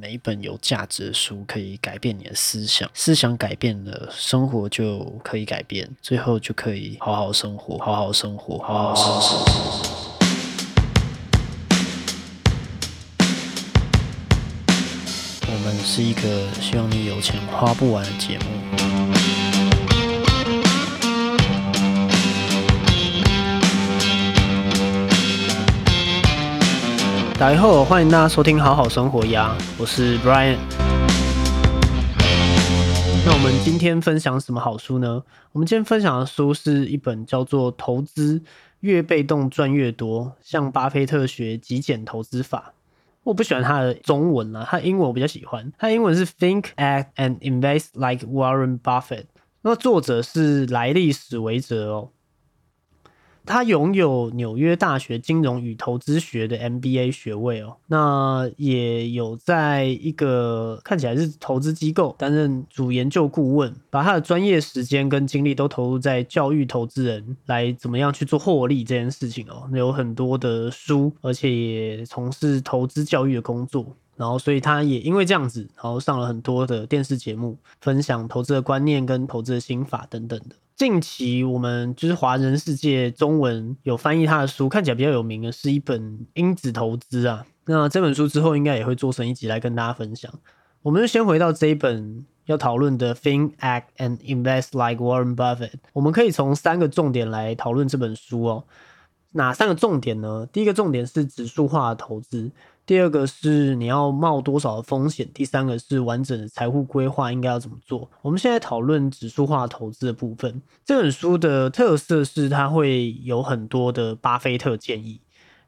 每一本有价值的书可以改变你的思想，思想改变了，生活就可以改变，最后就可以好好生活，好好生活，好好生活。我们是一个希望你有钱花不完的节目。大家好，欢迎大家收听好好生活呀，我是 Brian。那我们今天分享什么好书呢？我们今天分享的书是一本叫做《投资越被动赚越多：向巴菲特学极简投资法》。我不喜欢它的中文啊，它英文我比较喜欢。它英文是 Think, Act, and Invest like Warren Buffett。那作者是莱利史维哲哦。他拥有纽约大学金融与投资学的 MBA 学位哦，那也有在一个看起来是投资机构担任主研究顾问，把他的专业时间跟精力都投入在教育投资人来怎么样去做获利这件事情哦。有很多的书，而且也从事投资教育的工作，然后所以他也因为这样子，然后上了很多的电视节目，分享投资的观念跟投资的心法等等的。近期我们就是华人世界中文有翻译他的书，看起来比较有名的是一本《因子投资》啊。那这本书之后应该也会做成一集来跟大家分享。我们就先回到这一本要讨论的《Think, Act, and Invest Like Warren Buffett》。我们可以从三个重点来讨论这本书哦。哪三个重点呢？第一个重点是指数化的投资。第二个是你要冒多少的风险，第三个是完整的财务规划应该要怎么做。我们现在讨论指数化投资的部分。这本书的特色是它会有很多的巴菲特建议。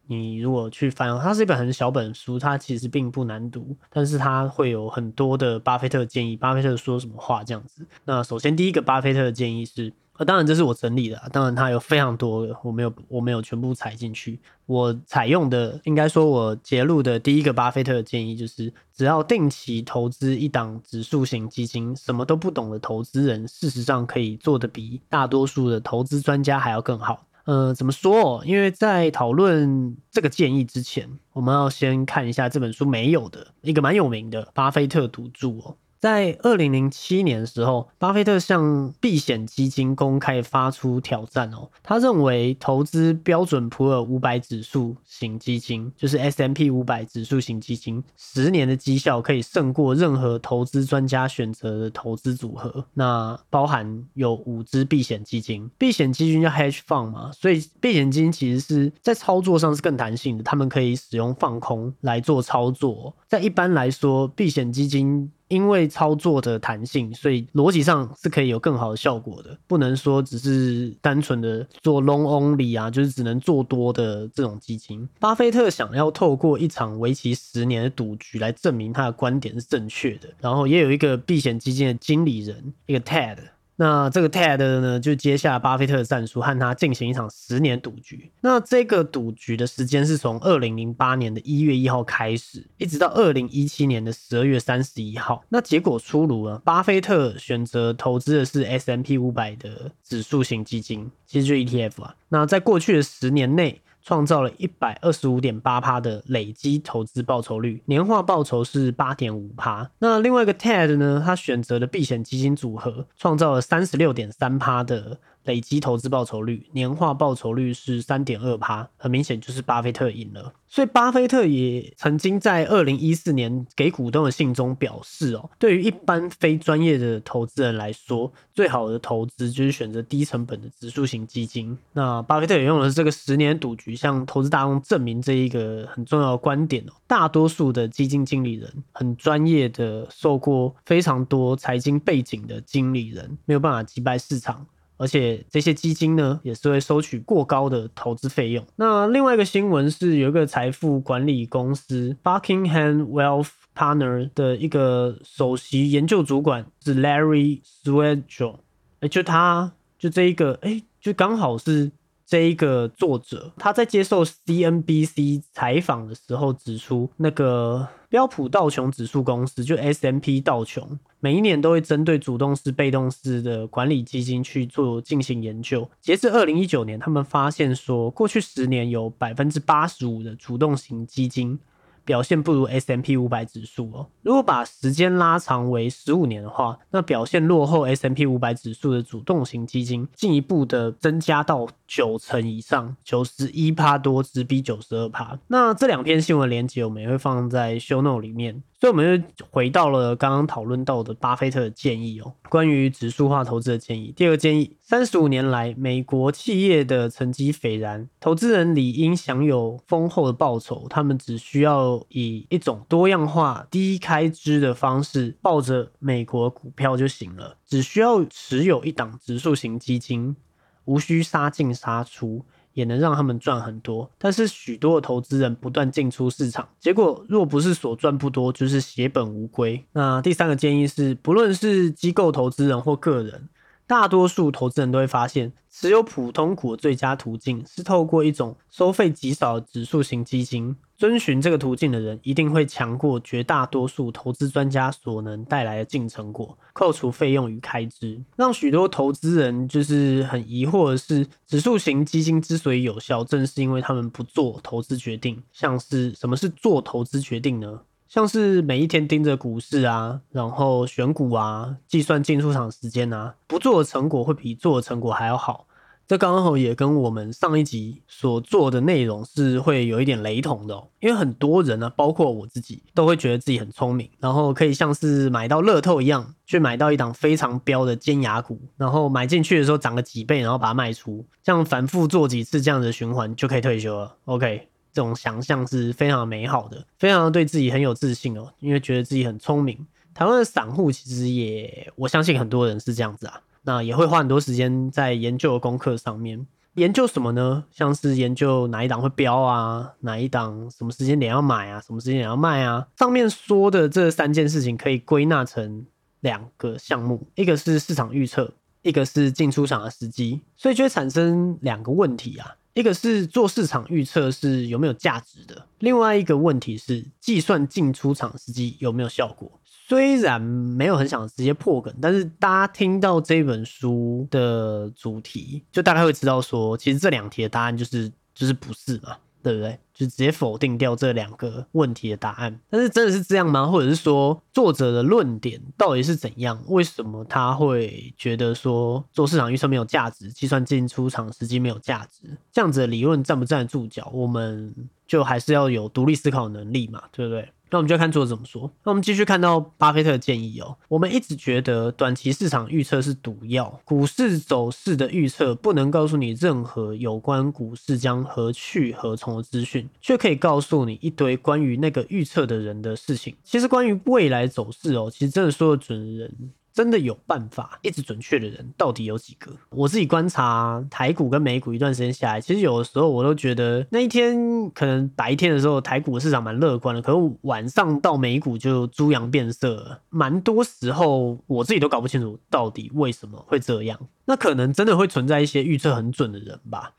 你如果去翻，它是一本很小本书，它其实并不难读，但是它会有很多的巴菲特建议。巴菲特说什么话这样子？那首先第一个巴菲特的建议是。当然这是我整理的，当然它有非常多，我没有我没有全部踩进去。我采用的，应该说我揭露的第一个巴菲特建议就是，只要定期投资一档指数型基金，什么都不懂的投资人，事实上可以做的比大多数的投资专家还要更好。呃，怎么说？因为在讨论这个建议之前，我们要先看一下这本书没有的一个蛮有名的巴菲特赌注哦。在二零零七年的时候，巴菲特向避险基金公开发出挑战哦。他认为投资标准普尔五百指数型基金，就是 S M P 五百指数型基金，十年的绩效可以胜过任何投资专家选择的投资组合。那包含有五只避险基金，避险基金叫 hedge fund 嘛，所以避险基金其实是在操作上是更弹性的，他们可以使用放空来做操作。在一般来说，避险基金。因为操作的弹性，所以逻辑上是可以有更好的效果的。不能说只是单纯的做 long only 啊，就是只能做多的这种基金。巴菲特想要透过一场为期十年的赌局来证明他的观点是正确的。然后也有一个避险基金的经理人，一个 Ted。那这个 Ted 呢，就接下巴菲特的战术，和他进行一场十年赌局。那这个赌局的时间是从二零零八年的一月一号开始，一直到二零一七年的十二月三十一号。那结果出炉了，巴菲特选择投资的是 S M P 五百的指数型基金，其实就 E T F 啊。那在过去的十年内，创造了一百二十五点八趴的累积投资报酬率，年化报酬是八点五趴。那另外一个 Ted 呢，他选择了避险基金组合，创造了三十六点三趴的。累积投资报酬率，年化报酬率是三点二趴，很明显就是巴菲特赢了。所以巴菲特也曾经在二零一四年给股东的信中表示：哦，对于一般非专业的投资人来说，最好的投资就是选择低成本的指数型基金。那巴菲特也用的是这个十年赌局，向投资大众证明这一个很重要的观点哦。大多数的基金经理人，很专业的，受过非常多财经背景的经理人，没有办法击败市场。而且这些基金呢，也是会收取过高的投资费用。那另外一个新闻是，有一个财富管理公司 Buckingham Wealth Partner 的一个首席研究主管是 Larry Swedroe，哎，就他就这一个，哎，就刚好是。这一个作者他在接受 CNBC 采访的时候指出，那个标普道琼指数公司就 S M P 道琼，每一年都会针对主动式、被动式的管理基金去做进行研究。截至二零一九年，他们发现说，过去十年有百分之八十五的主动型基金表现不如 S M P 五百指数哦。如果把时间拉长为十五年的话，那表现落后 S M P 五百指数的主动型基金进一步的增加到九成以上，九十一趴多，只比九十二趴。那这两篇新闻连接我们也会放在 show note 里面。所以我们就回到了刚刚讨论到的巴菲特的建议哦，关于指数化投资的建议。第二个建议，三十五年来美国企业的成绩斐然，投资人理应享有丰厚的报酬。他们只需要以一种多样化、低开支的方式抱着美国股票就行了，只需要持有一档指数型基金，无需杀进杀出。也能让他们赚很多，但是许多的投资人不断进出市场，结果若不是所赚不多，就是血本无归。那第三个建议是，不论是机构投资人或个人。大多数投资人都会发现，持有普通股的最佳途径是透过一种收费极少的指数型基金。遵循这个途径的人，一定会强过绝大多数投资专家所能带来的净成果，扣除费用与开支。让许多投资人就是很疑惑的是，指数型基金之所以有效，正是因为他们不做投资决定。像是什么是做投资决定呢？像是每一天盯着股市啊，然后选股啊，计算进出场时间啊，不做的成果会比做的成果还要好。这刚好也跟我们上一集所做的内容是会有一点雷同的哦。因为很多人呢，包括我自己，都会觉得自己很聪明，然后可以像是买到乐透一样，去买到一档非常标的尖牙股，然后买进去的时候涨了几倍，然后把它卖出，这样反复做几次这样的循环就可以退休了。OK。这种想象是非常美好的，非常对自己很有自信哦，因为觉得自己很聪明。台湾的散户其实也，我相信很多人是这样子啊，那也会花很多时间在研究功课上面。研究什么呢？像是研究哪一档会飙啊，哪一档什么时间点要买啊，什么时间点要卖啊。上面说的这三件事情可以归纳成两个项目，一个是市场预测，一个是进出场的时机，所以就会产生两个问题啊。一个是做市场预测是有没有价值的，另外一个问题是计算进出场时机有没有效果。虽然没有很想直接破梗，但是大家听到这本书的主题，就大概会知道说，其实这两题的答案就是就是不是嘛。对不对？就直接否定掉这两个问题的答案。但是真的是这样吗？或者是说作者的论点到底是怎样？为什么他会觉得说做市场预测没有价值，计算进出场时机没有价值？这样子的理论站不站得住脚？我们就还是要有独立思考能力嘛，对不对？那我们就看作者怎么说。那我们继续看到巴菲特的建议哦。我们一直觉得短期市场预测是毒药，股市走势的预测不能告诉你任何有关股市将何去何从的资讯，却可以告诉你一堆关于那个预测的人的事情。其实关于未来走势哦，其实真的说的准人。真的有办法一直准确的人到底有几个？我自己观察台股跟美股一段时间下来，其实有的时候我都觉得那一天可能白天的时候台股市场蛮乐观的，可是晚上到美股就猪羊变色，蛮多时候我自己都搞不清楚到底为什么会这样。那可能真的会存在一些预测很准的人吧。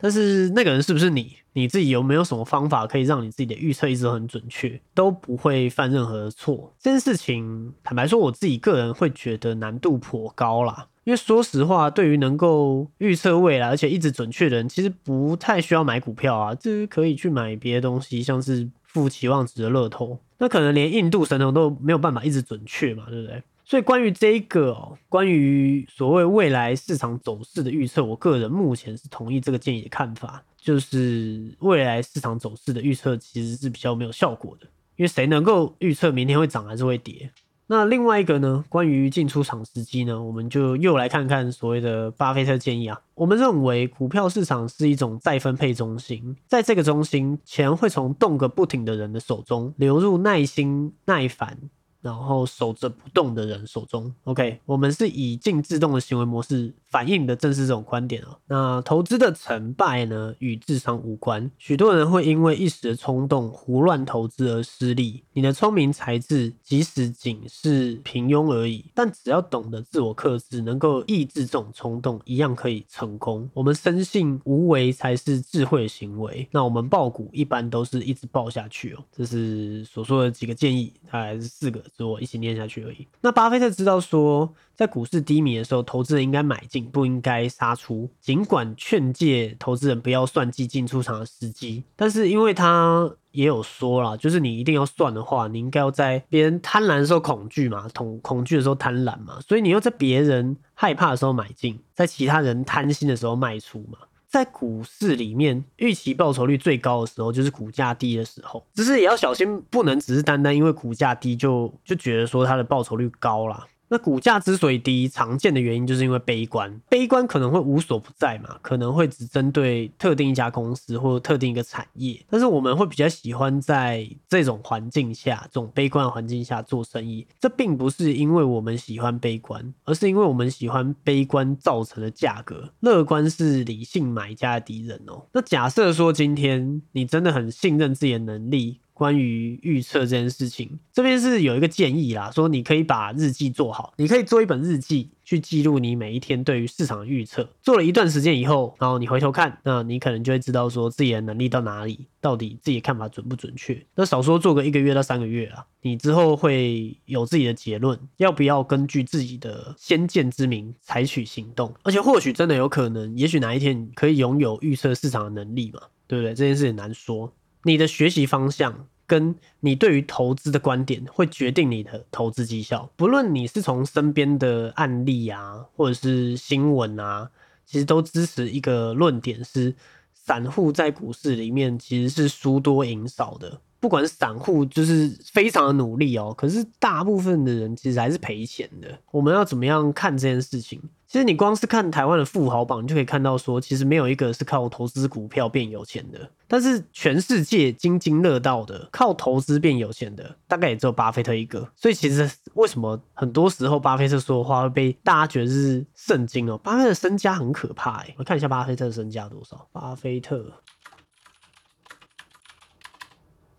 但是那个人是不是你？你自己有没有什么方法可以让你自己的预测一直很准确，都不会犯任何错？这件事情，坦白说，我自己个人会觉得难度颇高啦。因为说实话，对于能够预测未来而且一直准确的人，其实不太需要买股票啊，这可以去买别的东西，像是负期望值的乐透，那可能连印度神童都没有办法一直准确嘛，对不对？所以关于这一个哦，关于所谓未来市场走势的预测，我个人目前是同意这个建议的看法，就是未来市场走势的预测其实是比较没有效果的，因为谁能够预测明天会涨还是会跌？那另外一个呢，关于进出场时机呢，我们就又来看看所谓的巴菲特建议啊。我们认为股票市场是一种再分配中心，在这个中心，钱会从动个不停的人的手中流入耐心、耐烦。然后守着不动的人手中，OK，我们是以静制动的行为模式反映的正是这种观点哦。那投资的成败呢，与智商无关。许多人会因为一时的冲动胡乱投资而失利。你的聪明才智，即使仅是平庸而已，但只要懂得自我克制，能够抑制这种冲动，一样可以成功。我们深信无为才是智慧行为。那我们爆股一般都是一直爆下去哦。这是所说的几个建议，大概是四个。所以我一起念下去而已。那巴菲特知道说，在股市低迷的时候，投资人应该买进，不应该杀出。尽管劝诫投资人不要算计进出场的时机，但是因为他也有说了，就是你一定要算的话，你应该要在别人贪婪的时候恐惧嘛，恐恐惧的时候贪婪嘛，所以你要在别人害怕的时候买进，在其他人贪心的时候卖出嘛。在股市里面，预期报酬率最高的时候就是股价低的时候，只是也要小心，不能只是单单因为股价低就就觉得说它的报酬率高啦。那股价之所以低，常见的原因就是因为悲观，悲观可能会无所不在嘛，可能会只针对特定一家公司或特定一个产业，但是我们会比较喜欢在这种环境下，这种悲观的环境下做生意。这并不是因为我们喜欢悲观，而是因为我们喜欢悲观造成的价格。乐观是理性买家的敌人哦。那假设说今天你真的很信任自己的能力。关于预测这件事情，这边是有一个建议啦，说你可以把日记做好，你可以做一本日记去记录你每一天对于市场的预测。做了一段时间以后，然后你回头看，那你可能就会知道说自己的能力到哪里，到底自己的看法准不准确。那少说做个一个月到三个月啊，你之后会有自己的结论，要不要根据自己的先见之明采取行动？而且或许真的有可能，也许哪一天可以拥有预测市场的能力嘛，对不对？这件事也难说。你的学习方向跟你对于投资的观点，会决定你的投资绩效。不论你是从身边的案例啊，或者是新闻啊，其实都支持一个论点：是散户在股市里面其实是输多赢少的。不管散户，就是非常的努力哦，可是大部分的人其实还是赔钱的。我们要怎么样看这件事情？其实你光是看台湾的富豪榜，你就可以看到说，其实没有一个是靠投资股票变有钱的。但是全世界津津乐道的靠投资变有钱的，大概也只有巴菲特一个。所以其实为什么很多时候巴菲特说的话会被大家觉得是圣经哦？巴菲特身家很可怕哎，我看一下巴菲特身家多少？巴菲特。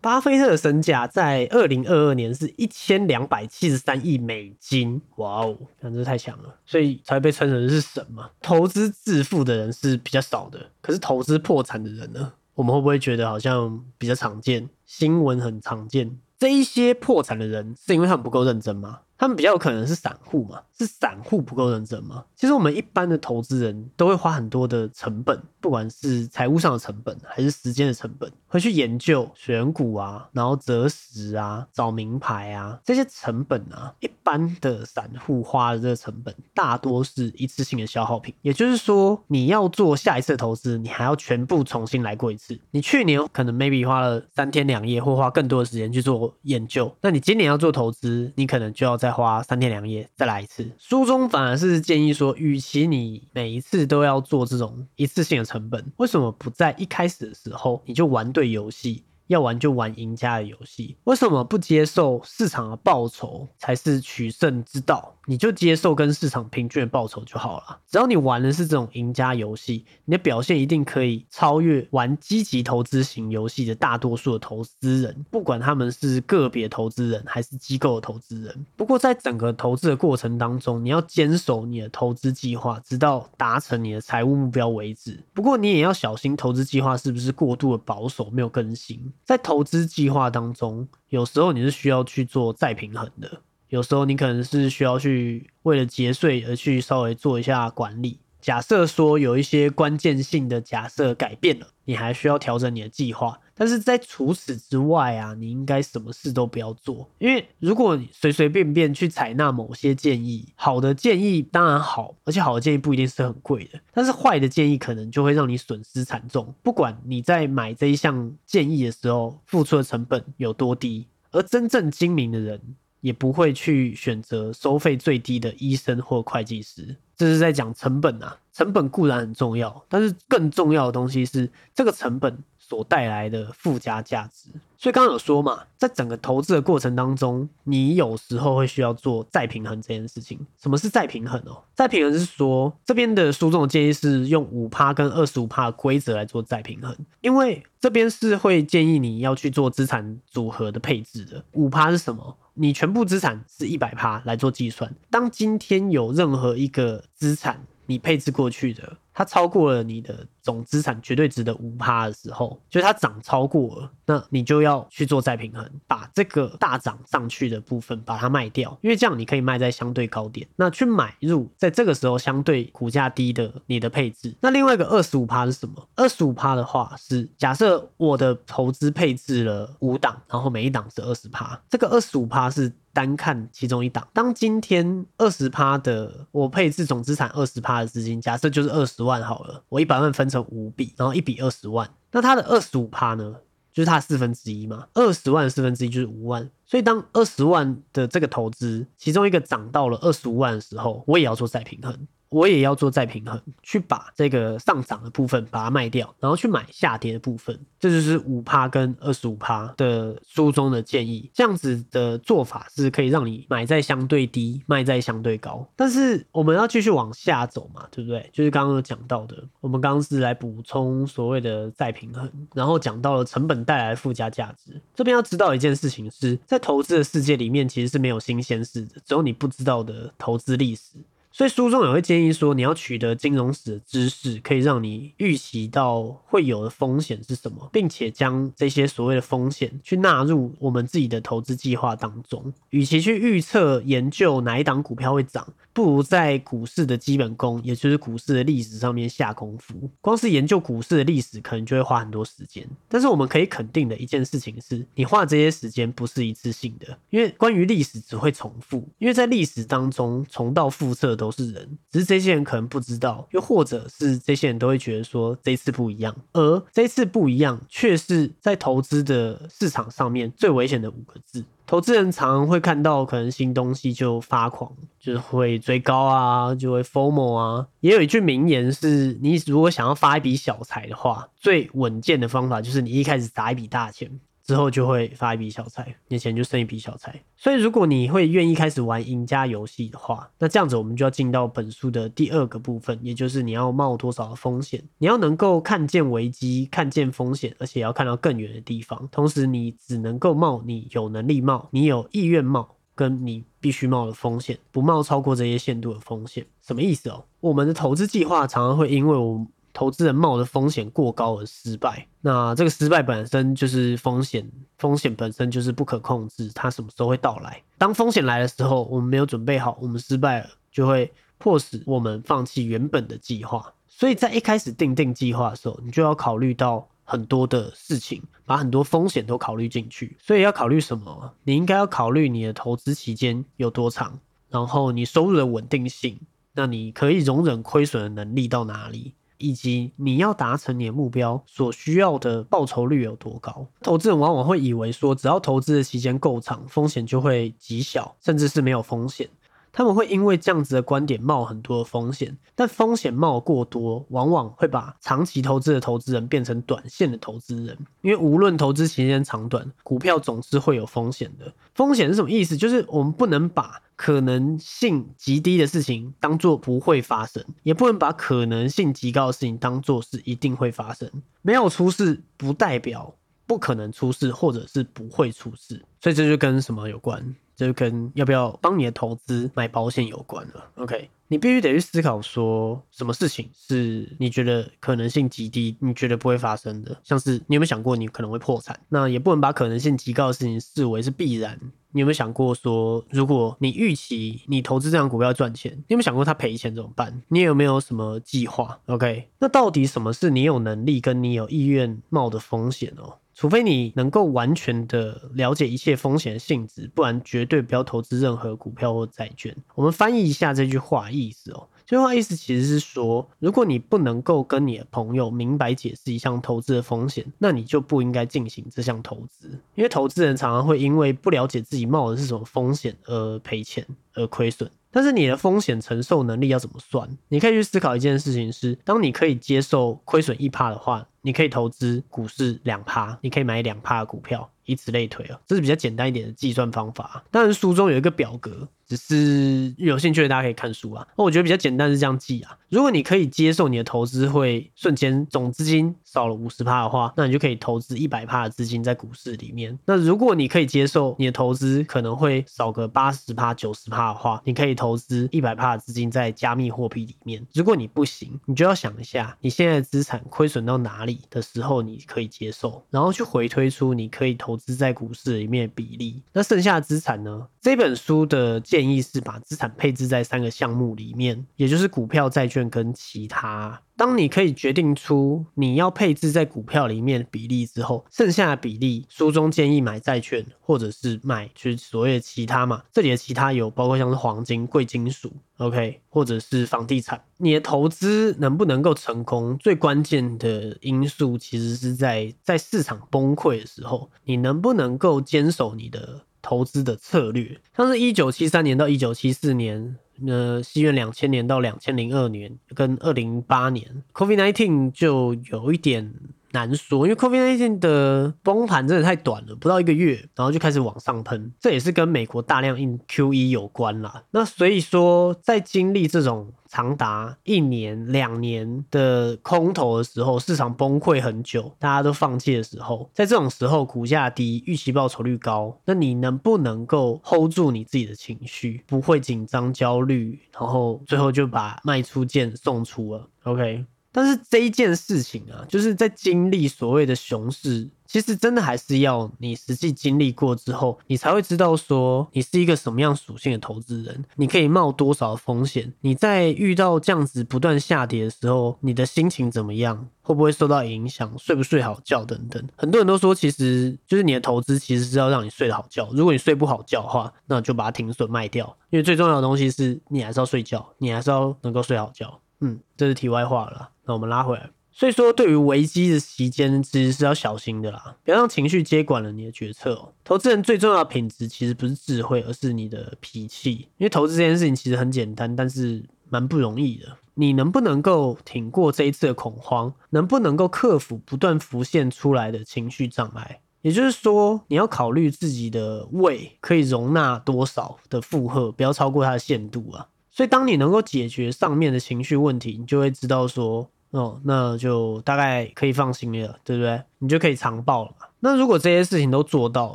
巴菲特的身价在二零二二年是一千两百七十三亿美金，哇哦，简直太强了，所以才被称成是神嘛。投资致富的人是比较少的，可是投资破产的人呢？我们会不会觉得好像比较常见？新闻很常见，这一些破产的人是因为他们不够认真吗？他们比较有可能是散户嘛？是散户不够认真吗？其实我们一般的投资人都会花很多的成本，不管是财务上的成本还是时间的成本，会去研究选股啊，然后择时啊，找名牌啊，这些成本啊，一般的散户花的这个成本，大多是一次性的消耗品。也就是说，你要做下一次投资，你还要全部重新来过一次。你去年可能 maybe 花了三天两夜，或花更多的时间去做研究，那你今年要做投资，你可能就要再花三天两夜再来一次。书中反而是建议说，与其你每一次都要做这种一次性的成本，为什么不在一开始的时候你就玩对游戏？要玩就玩赢家的游戏，为什么不接受市场的报酬才是取胜之道？你就接受跟市场平均的报酬就好了。只要你玩的是这种赢家游戏，你的表现一定可以超越玩积极投资型游戏的大多数的投资人，不管他们是个别投资人还是机构的投资人。不过在整个投资的过程当中，你要坚守你的投资计划，直到达成你的财务目标为止。不过你也要小心投资计划是不是过度的保守，没有更新。在投资计划当中，有时候你是需要去做再平衡的，有时候你可能是需要去为了节税而去稍微做一下管理。假设说有一些关键性的假设改变了，你还需要调整你的计划。但是在除此之外啊，你应该什么事都不要做，因为如果你随随便便去采纳某些建议，好的建议当然好，而且好的建议不一定是很贵的，但是坏的建议可能就会让你损失惨重。不管你在买这一项建议的时候付出的成本有多低，而真正精明的人也不会去选择收费最低的医生或会计师。这是在讲成本啊，成本固然很重要，但是更重要的东西是这个成本。所带来的附加价值，所以刚刚有说嘛，在整个投资的过程当中，你有时候会需要做再平衡这件事情。什么是再平衡哦？再平衡是说，这边的书中的建议是用五趴跟二十五趴的规则来做再平衡，因为这边是会建议你要去做资产组合的配置的。五趴是什么？你全部资产是一百趴来做计算，当今天有任何一个资产你配置过去的，它超过了你的总资产绝对值的五趴的时候，就是它涨超过了，那你就要去做再平衡，把这个大涨上去的部分把它卖掉，因为这样你可以卖在相对高点，那去买入在这个时候相对股价低的你的配置。那另外一个二十五趴是什么？二十五趴的话是假设我的投资配置了五档，然后每一档是二十趴，这个二十五趴是。单看其中一档，当今天二十趴的我配置总资产二十趴的资金，假设就是二十万好了，我一百万分成五笔，然后一笔二十万，那它的二十五趴呢，就是它四分之一嘛，二十万四分之一就是五万，所以当二十万的这个投资其中一个涨到了二十五万的时候，我也要做再平衡。我也要做再平衡，去把这个上涨的部分把它卖掉，然后去买下跌的部分。这就是五趴跟二十五趴的书中的建议。这样子的做法是可以让你买在相对低，卖在相对高。但是我们要继续往下走嘛，对不对？就是刚刚讲到的，我们刚刚是来补充所谓的再平衡，然后讲到了成本带来附加价值。这边要知道一件事情是在投资的世界里面，其实是没有新鲜事的，只有你不知道的投资历史。所以书中也会建议说，你要取得金融史的知识，可以让你预习到会有的风险是什么，并且将这些所谓的风险去纳入我们自己的投资计划当中。与其去预测研究哪一档股票会涨，不如在股市的基本功，也就是股市的历史上面下功夫。光是研究股市的历史，可能就会花很多时间。但是我们可以肯定的一件事情是，你花这些时间不是一次性的，因为关于历史只会重复，因为在历史当中重蹈覆辙。都是人，只是这些人可能不知道，又或者是这些人都会觉得说这次不一样，而这次不一样却是在投资的市场上面最危险的五个字。投资人常会看到可能新东西就发狂，就是会追高啊，就会 FOMO 啊。也有一句名言是：你如果想要发一笔小财的话，最稳健的方法就是你一开始砸一笔大钱。之后就会发一笔小财，你钱就剩一笔小财。所以如果你会愿意开始玩赢家游戏的话，那这样子我们就要进到本书的第二个部分，也就是你要冒多少的风险，你要能够看见危机、看见风险，而且要看到更远的地方。同时，你只能够冒你有能力冒、你有意愿冒，跟你必须冒的风险，不冒超过这些限度的风险。什么意思哦？我们的投资计划常常会因为我。投资人冒的风险过高而失败，那这个失败本身就是风险，风险本身就是不可控制，它什么时候会到来？当风险来的时候，我们没有准备好，我们失败了，就会迫使我们放弃原本的计划。所以在一开始定定计划的时候，你就要考虑到很多的事情，把很多风险都考虑进去。所以要考虑什么？你应该要考虑你的投资期间有多长，然后你收入的稳定性，那你可以容忍亏损的能力到哪里？以及你要达成你的目标所需要的报酬率有多高？投资人往往会以为说，只要投资的期间够长，风险就会极小，甚至是没有风险。他们会因为这样子的观点冒很多的风险，但风险冒过多，往往会把长期投资的投资人变成短线的投资人。因为无论投资期间长短，股票总是会有风险的。风险是什么意思？就是我们不能把可能性极低的事情当做不会发生，也不能把可能性极高的事情当做是一定会发生。没有出事不代表不可能出事，或者是不会出事。所以这就跟什么有关？就跟要不要帮你的投资买保险有关了。OK，你必须得去思考说，什么事情是你觉得可能性极低，你觉得不会发生的。像是你有没有想过你可能会破产？那也不能把可能性极高的事情视为是必然。你有没有想过说，如果你预期你投资这张股票赚钱，你有没有想过它赔钱怎么办？你有没有什么计划？OK，那到底什么是你有能力跟你有意愿冒的风险哦？除非你能够完全的了解一切风险的性质，不然绝对不要投资任何股票或债券。我们翻译一下这句话意思哦，这句话意思其实是说，如果你不能够跟你的朋友明白解释一项投资的风险，那你就不应该进行这项投资。因为投资人常常会因为不了解自己冒的是什么风险而赔钱而亏损。但是你的风险承受能力要怎么算？你可以去思考一件事情：是当你可以接受亏损一趴的话。你可以投资股市两趴，你可以买两趴的股票，以此类推啊，这是比较简单一点的计算方法。当然书中有一个表格。只是有兴趣的大家可以看书啊。那我觉得比较简单是这样记啊。如果你可以接受你的投资会瞬间总资金少了五十趴的话，那你就可以投资一百趴的资金在股市里面。那如果你可以接受你的投资可能会少个八十趴、九十趴的话，你可以投资一百趴的资金在加密货币里面。如果你不行，你就要想一下你现在的资产亏损到哪里的时候你可以接受，然后去回推出你可以投资在股市里面的比例。那剩下的资产呢？这本书的建议是把资产配置在三个项目里面，也就是股票、债券跟其他。当你可以决定出你要配置在股票里面比例之后，剩下的比例，书中建议买债券或者是买就是所谓的其他嘛。这里的其他有包括像是黄金、贵金属，OK，或者是房地产。你的投资能不能够成功，最关键的因素其实是在在市场崩溃的时候，你能不能够坚守你的。投资的策略，像是一九七三年到一九七四年，呃，西元两千年到两千零二年，跟二零零八年，Covid nineteen 就有一点。难说，因为 COVID-19 的崩盘真的太短了，不到一个月，然后就开始往上喷，这也是跟美国大量印 QE 有关啦。那所以说，在经历这种长达一年、两年的空头的时候，市场崩溃很久，大家都放弃的时候，在这种时候，股价低，预期报酬率高，那你能不能够 hold 住你自己的情绪，不会紧张焦虑，然后最后就把卖出件送出了？OK。但是这一件事情啊，就是在经历所谓的熊市，其实真的还是要你实际经历过之后，你才会知道说你是一个什么样属性的投资人，你可以冒多少风险，你在遇到这样子不断下跌的时候，你的心情怎么样，会不会受到影响，睡不睡好觉等等。很多人都说，其实就是你的投资其实是要让你睡得好觉，如果你睡不好觉的话，那就把它停损卖掉，因为最重要的东西是你还是要睡觉，你还是要能够睡好觉。嗯，这是题外话了。那我们拉回来，所以说对于危机的期间，其实是要小心的啦，不要让情绪接管了你的决策哦。投资人最重要的品质其实不是智慧，而是你的脾气。因为投资这件事情其实很简单，但是蛮不容易的。你能不能够挺过这一次的恐慌？能不能够克服不断浮现出来的情绪障碍？也就是说，你要考虑自己的胃可以容纳多少的负荷，不要超过它的限度啊。所以，当你能够解决上面的情绪问题，你就会知道说。哦，那就大概可以放心了，对不对？你就可以长报了。那如果这些事情都做到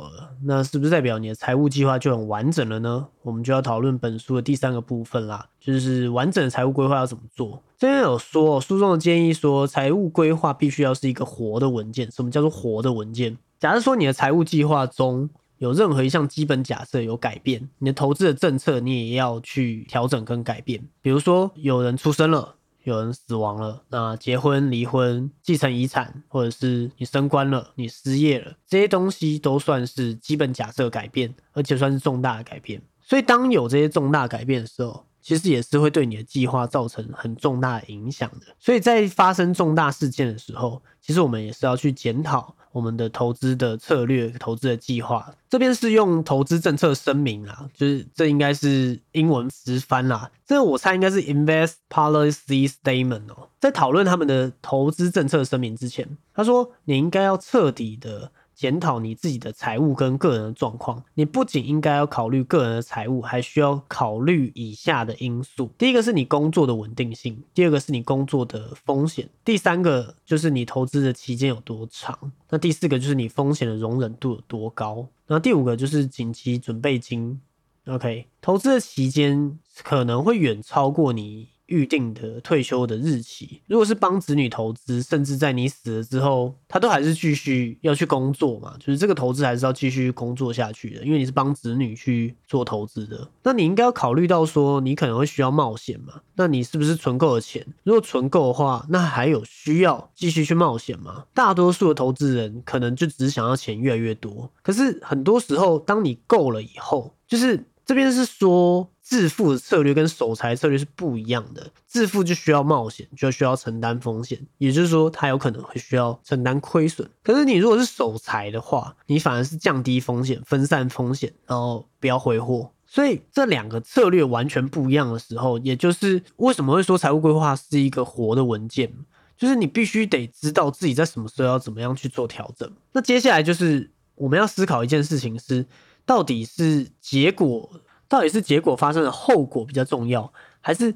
了，那是不是代表你的财务计划就很完整了呢？我们就要讨论本书的第三个部分啦，就是完整的财务规划要怎么做。这边有说，书中的建议说，财务规划必须要是一个活的文件。什么叫做活的文件？假如说你的财务计划中有任何一项基本假设有改变，你的投资的政策你也要去调整跟改变。比如说有人出生了。有人死亡了，那结婚、离婚、继承遗产，或者是你升官了、你失业了，这些东西都算是基本假设改变，而且算是重大的改变。所以，当有这些重大改变的时候，其实也是会对你的计划造成很重大的影响的。所以在发生重大事件的时候，其实我们也是要去检讨。我们的投资的策略、投资的计划，这边是用投资政策声明啊，就是这应该是英文直翻啦，这我猜应该是 Invest Policy Statement 哦。在讨论他们的投资政策声明之前，他说你应该要彻底的。检讨你自己的财务跟个人的状况，你不仅应该要考虑个人的财务，还需要考虑以下的因素：第一个是你工作的稳定性，第二个是你工作的风险，第三个就是你投资的期间有多长，那第四个就是你风险的容忍度有多高，那第五个就是紧急准备金。OK，投资的期间可能会远超过你。预定的退休的日期，如果是帮子女投资，甚至在你死了之后，他都还是继续要去工作嘛，就是这个投资还是要继续工作下去的，因为你是帮子女去做投资的。那你应该要考虑到说，你可能会需要冒险嘛？那你是不是存够了钱？如果存够的话，那还有需要继续去冒险吗？大多数的投资人可能就只是想要钱越来越多，可是很多时候，当你够了以后，就是这边是说。致富的策略跟守财策略是不一样的。致富就需要冒险，就需要承担风险，也就是说，它有可能会需要承担亏损。可是你如果是守财的话，你反而是降低风险、分散风险，然后不要挥霍。所以这两个策略完全不一样的时候，也就是为什么会说财务规划是一个活的文件。就是你必须得知道自己在什么时候要怎么样去做调整。那接下来就是我们要思考一件事情是，到底是结果，到底是结果发生的后果比较重要，还是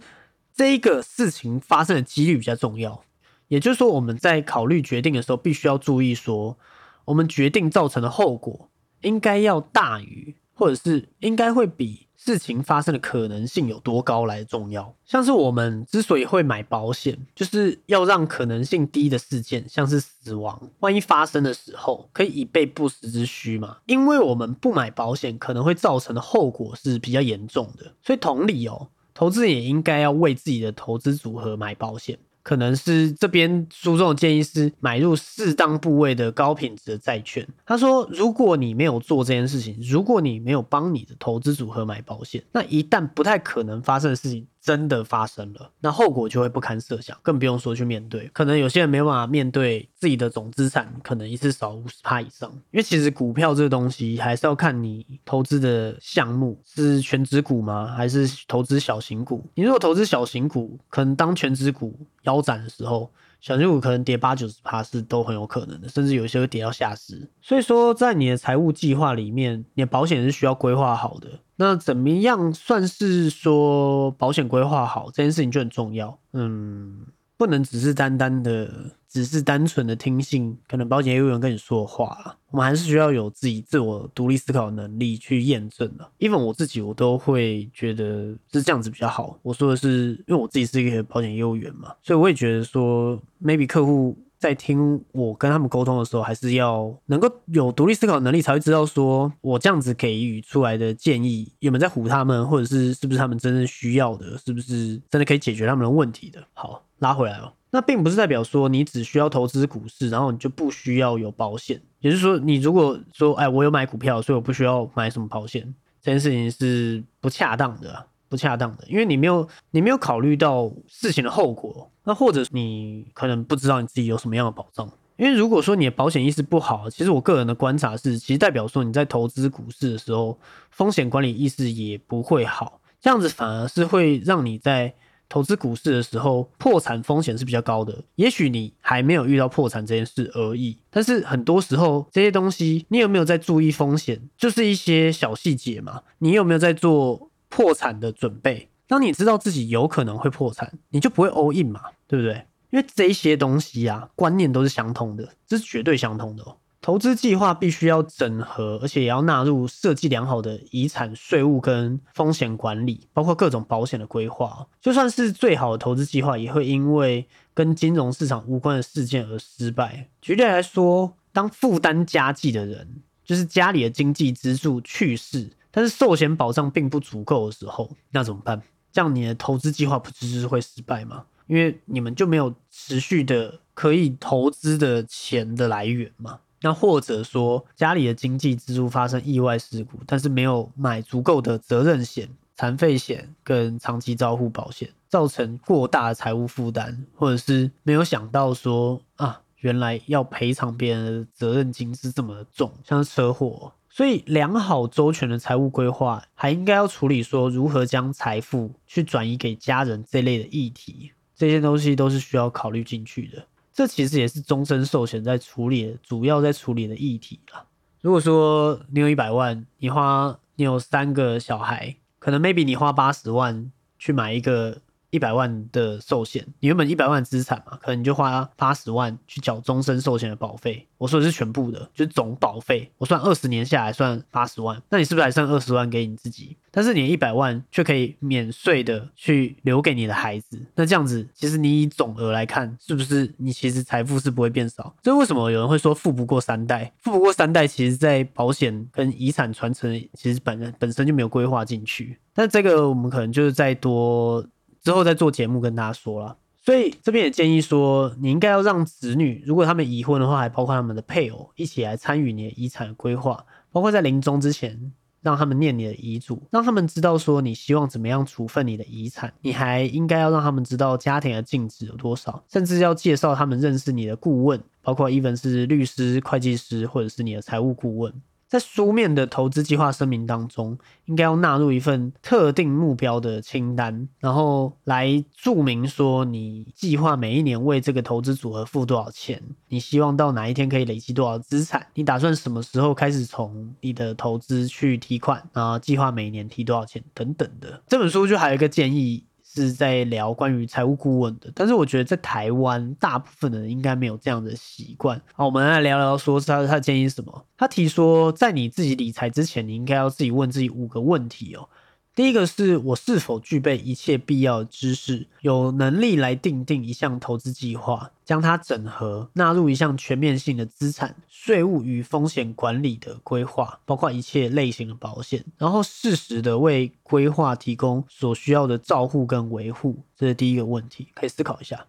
这一个事情发生的几率比较重要？也就是说，我们在考虑决定的时候，必须要注意说，我们决定造成的后果应该要大于，或者是应该会比。事情发生的可能性有多高来重要？像是我们之所以会买保险，就是要让可能性低的事件，像是死亡，万一发生的时候，可以以备不时之需嘛。因为我们不买保险，可能会造成的后果是比较严重的。所以同理哦，投资人也应该要为自己的投资组合买保险。可能是这边书中的建议是买入适当部位的高品质的债券。他说，如果你没有做这件事情，如果你没有帮你的投资组合买保险，那一旦不太可能发生的事情。真的发生了，那后果就会不堪设想，更不用说去面对。可能有些人没办法面对自己的总资产可能一次少五十趴以上，因为其实股票这个东西还是要看你投资的项目是全职股吗，还是投资小型股？你如果投资小型股，可能当全职股腰斩的时候。小型股可能跌八九十趴是都很有可能的，甚至有些会跌到下市。所以说，在你的财务计划里面，你的保险是需要规划好的。那怎么样算是说保险规划好这件事情就很重要？嗯。不能只是单单的，只是单纯的听信可能保险业务员跟你说的话了。我们还是需要有自己自我独立思考能力去验证的。even 我自己，我都会觉得是这样子比较好。我说的是，因为我自己是一个保险业务员嘛，所以我也觉得说，maybe 客户在听我跟他们沟通的时候，还是要能够有独立思考能力，才会知道说我这样子给予出来的建议有没有在唬他们，或者是是不是他们真正需要的，是不是真的可以解决他们的问题的。好。拉回来哦，那并不是代表说你只需要投资股市，然后你就不需要有保险。也就是说，你如果说，哎，我有买股票，所以我不需要买什么保险，这件事情是不恰当的，不恰当的，因为你没有你没有考虑到事情的后果，那或者你可能不知道你自己有什么样的保障。因为如果说你的保险意识不好，其实我个人的观察是，其实代表说你在投资股市的时候，风险管理意识也不会好，这样子反而是会让你在。投资股市的时候，破产风险是比较高的。也许你还没有遇到破产这件事而已，但是很多时候这些东西，你有没有在注意风险，就是一些小细节嘛。你有没有在做破产的准备？当你知道自己有可能会破产，你就不会 all in 嘛，对不对？因为这些东西啊，观念都是相通的，这是绝对相通的哦。投资计划必须要整合，而且也要纳入设计良好的遗产税务跟风险管理，包括各种保险的规划。就算是最好的投资计划，也会因为跟金融市场无关的事件而失败。举例来说，当负担家计的人，就是家里的经济支柱去世，但是寿险保障并不足够的时候，那怎么办？这样你的投资计划不就是会失败吗？因为你们就没有持续的可以投资的钱的来源嘛。那或者说家里的经济支柱发生意外事故，但是没有买足够的责任险、残废险跟长期照护保险，造成过大的财务负担，或者是没有想到说啊，原来要赔偿别人的责任金是这么重，像车祸，所以良好周全的财务规划，还应该要处理说如何将财富去转移给家人这类的议题，这些东西都是需要考虑进去的。这其实也是终身寿险在处理的主要在处理的议题了。如果说你有一百万，你花你有三个小孩，可能 maybe 你花八十万去买一个。一百万的寿险，你原本一百万资产嘛，可能你就花八十万去缴终身寿险的保费。我说的是全部的，就是总保费。我算二十年下来算八十万，那你是不是还剩二十万给你自己？但是你一百万却可以免税的去留给你的孩子。那这样子，其实你以总额来看，是不是你其实财富是不会变少？这为什么有人会说富不过三代？富不过三代，其实在保险跟遗产传承，其实本本身就没有规划进去。但这个我们可能就是再多。之后再做节目跟大家说了，所以这边也建议说，你应该要让子女，如果他们已婚的话，还包括他们的配偶一起来参与你的遗产规划，包括在临终之前让他们念你的遗嘱，让他们知道说你希望怎么样处分你的遗产，你还应该要让他们知道家庭的净值有多少，甚至要介绍他们认识你的顾问，包括 even 是律师、会计师或者是你的财务顾问。在书面的投资计划声明当中，应该要纳入一份特定目标的清单，然后来注明说你计划每一年为这个投资组合付多少钱，你希望到哪一天可以累积多少资产，你打算什么时候开始从你的投资去提款，然后计划每年提多少钱等等的。这本书就还有一个建议。是在聊关于财务顾问的，但是我觉得在台湾大部分的人应该没有这样的习惯。好，我们来聊聊说是他他的建议是什么？他提说，在你自己理财之前，你应该要自己问自己五个问题哦。第一个是我是否具备一切必要的知识，有能力来定定一项投资计划，将它整合纳入一项全面性的资产、税务与风险管理的规划，包括一切类型的保险，然后适时的为规划提供所需要的照护跟维护。这是第一个问题，可以思考一下：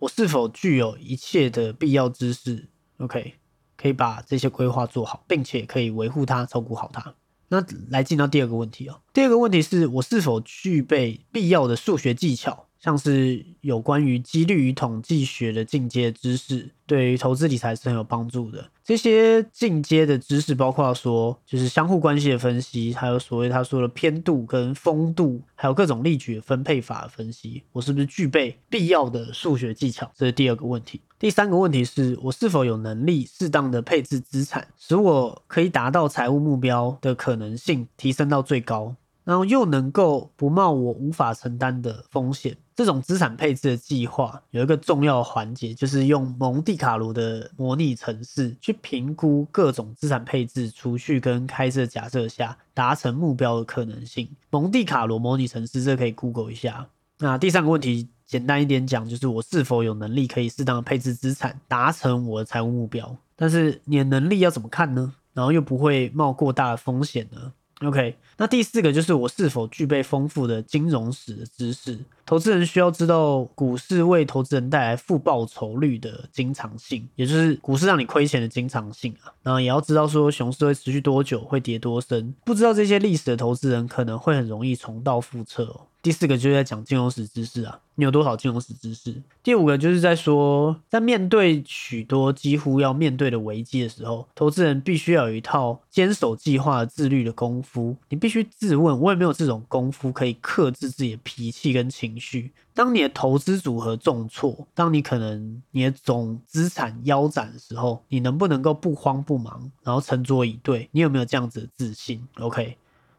我是否具有一切的必要知识？OK，可以把这些规划做好，并且可以维护它、照顾好它。那来进到第二个问题哦。第二个问题是我是否具备必要的数学技巧，像是有关于几率与统计学的进阶知识，对于投资理财是很有帮助的。这些进阶的知识包括说，就是相互关系的分析，还有所谓他说的偏度跟风度，还有各种例举分配法的分析，我是不是具备必要的数学技巧？这是第二个问题。第三个问题是我是否有能力适当的配置资产，使我可以达到财务目标的可能性提升到最高，然后又能够不冒我无法承担的风险。这种资产配置的计划有一个重要环节，就是用蒙蒂卡罗的模拟程式去评估各种资产配置、储蓄跟开设假设下达成目标的可能性。蒙蒂卡罗模拟程式，这可以 Google 一下。那第三个问题。简单一点讲，就是我是否有能力可以适当的配置资产，达成我的财务目标。但是你的能力要怎么看呢？然后又不会冒过大的风险呢？OK，那第四个就是我是否具备丰富的金融史的知识。投资人需要知道股市为投资人带来负报酬率的经常性，也就是股市让你亏钱的经常性啊。然后也要知道说熊市会持续多久，会跌多深。不知道这些历史的投资人可能会很容易重蹈覆辙哦。第四个就是在讲金融史知识啊，你有多少金融史知识？第五个就是在说，在面对许多几乎要面对的危机的时候，投资人必须要有一套坚守计划、自律的功夫。你必必须自问，我有没有这种功夫可以克制自己的脾气跟情绪？当你的投资组合重挫，当你可能你的总资产腰斩的时候，你能不能够不慌不忙，然后沉着以对？你有没有这样子的自信？OK。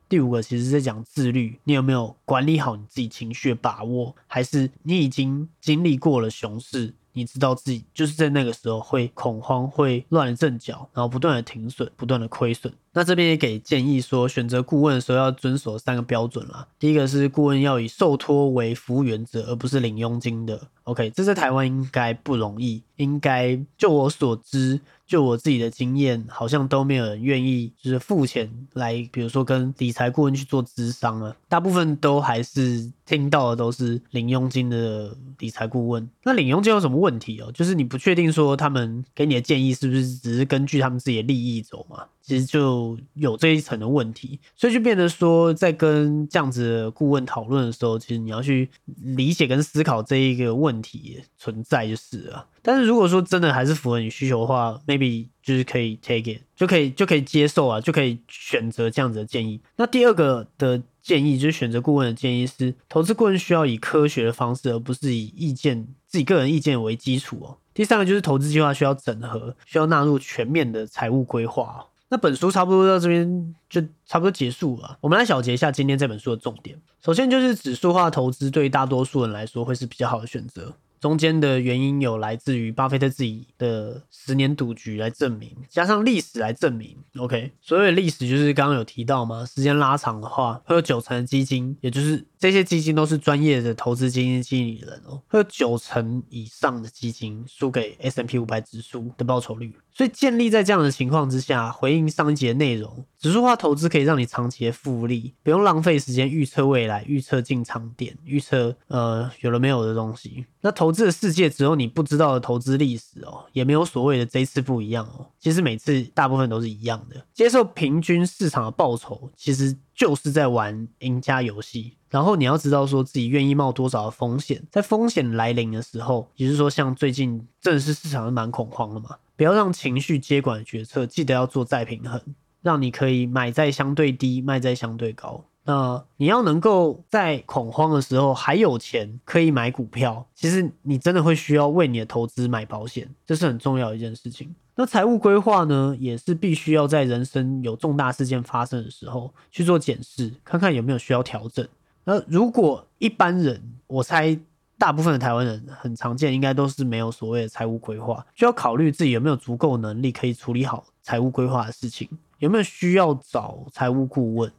第五个其实是在讲自律，你有没有管理好你自己情绪的把握？还是你已经经历过了熊市，你知道自己就是在那个时候会恐慌、会乱了阵脚，然后不断的停损、不断的亏损。那这边也给建议说，选择顾问的时候要遵守三个标准啦。第一个是顾问要以受托为服务原则，而不是领佣金的。OK，这在台湾应该不容易，应该就我所知。就我自己的经验，好像都没有人愿意就是付钱来，比如说跟理财顾问去做咨商啊，大部分都还是听到的都是零佣金的理财顾问。那零佣金有什么问题哦？就是你不确定说他们给你的建议是不是只是根据他们自己的利益走嘛？其实就有这一层的问题，所以就变得说，在跟这样子的顾问讨论的时候，其实你要去理解跟思考这一个问题存在就是了。但是如果说真的还是符合你需求的话，maybe 就是可以 take it，就可以就可以接受啊，就可以选择这样子的建议。那第二个的建议就是选择顾问的建议是，投资顾问需要以科学的方式，而不是以意见自己个人意见为基础哦。第三个就是投资计划需要整合，需要纳入全面的财务规划。那本书差不多到这边就差不多结束了。我们来小结一下今天这本书的重点。首先就是指数化投资对大多数人来说会是比较好的选择。中间的原因有来自于巴菲特自己的十年赌局来证明，加上历史来证明。OK，所有历史就是刚刚有提到吗？时间拉长的话，会有九成的基金，也就是这些基金都是专业的投资基金经理人哦，会有九成以上的基金输给 S M P 五百指数的报酬率。所以建立在这样的情况之下，回应上一节内容，指数化投资可以让你长期的复利，不用浪费时间预测未来、预测进场点、预测呃有了没有的东西。那投投资的世界只有你不知道的投资历史哦，也没有所谓的这次不一样哦。其实每次大部分都是一样的，接受平均市场的报酬，其实就是在玩赢家游戏。然后你要知道说自己愿意冒多少的风险，在风险来临的时候，也是说像最近正式市场是蛮恐慌的嘛。不要让情绪接管决策，记得要做再平衡，让你可以买在相对低，卖在相对高。那你要能够在恐慌的时候还有钱可以买股票，其实你真的会需要为你的投资买保险，这是很重要的一件事情。那财务规划呢，也是必须要在人生有重大事件发生的时候去做检视，看看有没有需要调整。那如果一般人，我猜。大部分的台湾人很常见，应该都是没有所谓的财务规划，需要考虑自己有没有足够能力可以处理好财务规划的事情，有没有需要找财务顾问。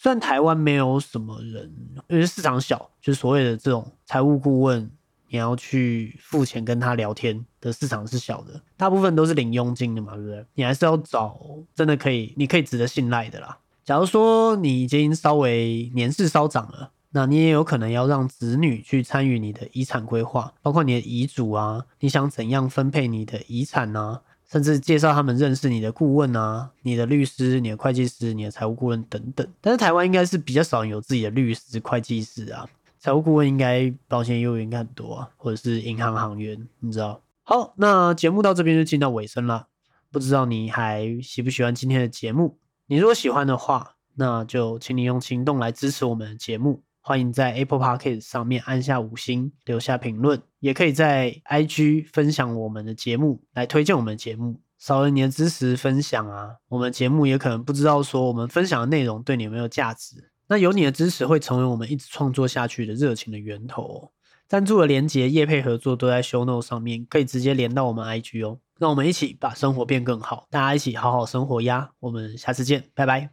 虽然台湾没有什么人，因为市场小，就是所谓的这种财务顾问，你要去付钱跟他聊天的市场是小的，大部分都是领佣金的嘛，对不对？你还是要找真的可以，你可以值得信赖的啦。假如说你已经稍微年事稍长了。那你也有可能要让子女去参与你的遗产规划，包括你的遗嘱啊，你想怎样分配你的遗产啊，甚至介绍他们认识你的顾问啊，你的律师、你的会计师、你的财务顾问等等。但是台湾应该是比较少有自己的律师、会计师啊，财务顾问应该保险业务应该很多啊，或者是银行行员，你知道？好，那节目到这边就进到尾声了，不知道你还喜不喜欢今天的节目？你如果喜欢的话，那就请你用行动来支持我们的节目。欢迎在 Apple Podcast 上面按下五星，留下评论，也可以在 IG 分享我们的节目，来推荐我们的节目。少了你的支持分享啊，我们节目也可能不知道说我们分享的内容对你有没有价值。那有你的支持会成为我们一直创作下去的热情的源头。赞助的连接、业配合作都在 Show Note 上面，可以直接连到我们 IG 哦。让我们一起把生活变更好，大家一起好好生活呀！我们下次见，拜拜。